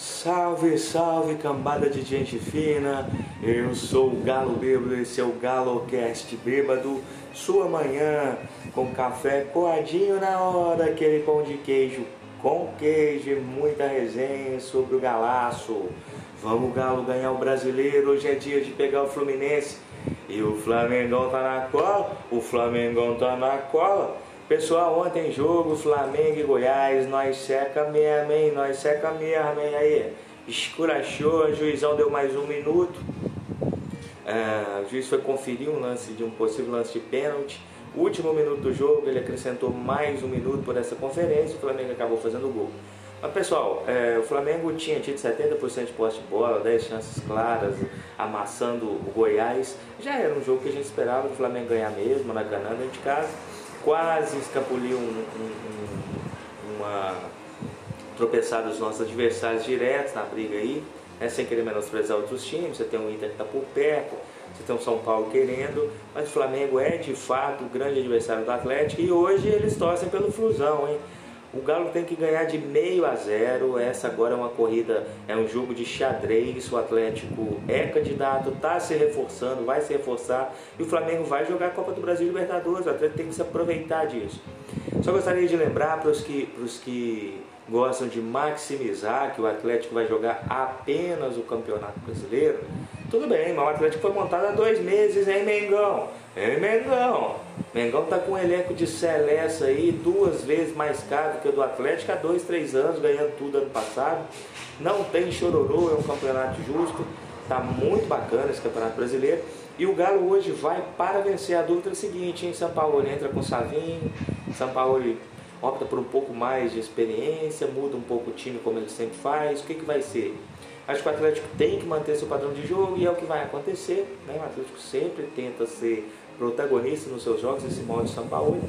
Salve, salve, cambada de gente fina. Eu sou o Galo Bêbado, esse é o GaloCast Bêbado. Sua manhã com café coadinho na hora, aquele pão de queijo com queijo e muita resenha sobre o galaço. Vamos, Galo, ganhar o brasileiro. Hoje é dia de pegar o Fluminense. E o Flamengão tá na cola, o Flamengão tá na cola. Pessoal, ontem jogo Flamengo e Goiás, nós seca mesmo, hein? Nós seca mesmo, hein? Aí, escurachou, o juizão deu mais um minuto. É, o juiz foi conferir um lance de um possível lance de pênalti. Último minuto do jogo, ele acrescentou mais um minuto por essa conferência. O Flamengo acabou fazendo o gol. Mas pessoal, é, o Flamengo tinha tido 70% de posse de bola, 10 chances claras, amassando o Goiás. Já era um jogo que a gente esperava o Flamengo ganhar mesmo, na Granada de casa quase escapuliu um, um, uma tropeçada dos nossos adversários diretos na briga aí, né, sem querer menosprezar outros times, você tem um Inter que está por perto, você tem o São Paulo querendo, mas o Flamengo é de fato o grande adversário do Atlético e hoje eles torcem pelo Flusão, hein? O Galo tem que ganhar de meio a zero. Essa agora é uma corrida, é um jogo de xadrez. O Atlético é candidato, está se reforçando, vai se reforçar. E o Flamengo vai jogar a Copa do Brasil Libertadores. O Atlético tem que se aproveitar disso. Só gostaria de lembrar para os que, que gostam de maximizar que o Atlético vai jogar apenas o Campeonato Brasileiro. Tudo bem, mas o Atlético foi montado há dois meses, hein, Mengão? Hein, Mengão? Mengão tá com um elenco de Celeste aí, duas vezes mais caro que o do Atlético há dois, três anos, ganhando tudo ano passado. Não tem chororô, é um campeonato justo. Tá muito bacana esse campeonato brasileiro. E o Galo hoje vai para vencer. A dúvida é a seguinte, em São Paulo entra com Savinho, São Paulo opta por um pouco mais de experiência, muda um pouco o time como ele sempre faz. O que, que vai ser? Acho que o Atlético tem que manter seu padrão de jogo e é o que vai acontecer. Né? O Atlético sempre tenta ser protagonista nos seus jogos, esse modo de São Paulo.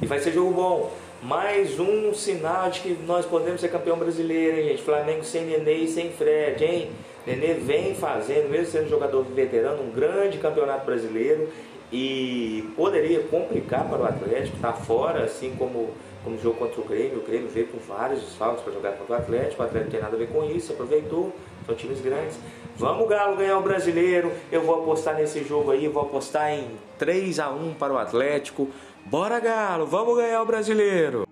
E vai ser jogo bom. Mais um sinal de que nós podemos ser campeão brasileiro, hein, gente? Flamengo sem Nenê e sem Fred, hein? Nenê vem fazendo, mesmo sendo jogador veterano, um grande campeonato brasileiro e poderia complicar para o Atlético, estar tá fora, assim como, como jogo contra o Grêmio. O Grêmio veio com vários desfalques para jogar contra o Atlético, o Atlético não tem nada a ver com isso, aproveitou, são times grandes. Vamos Galo ganhar o brasileiro. Eu vou apostar nesse jogo aí, vou apostar em 3 a 1 para o Atlético. Bora Galo, vamos ganhar o brasileiro.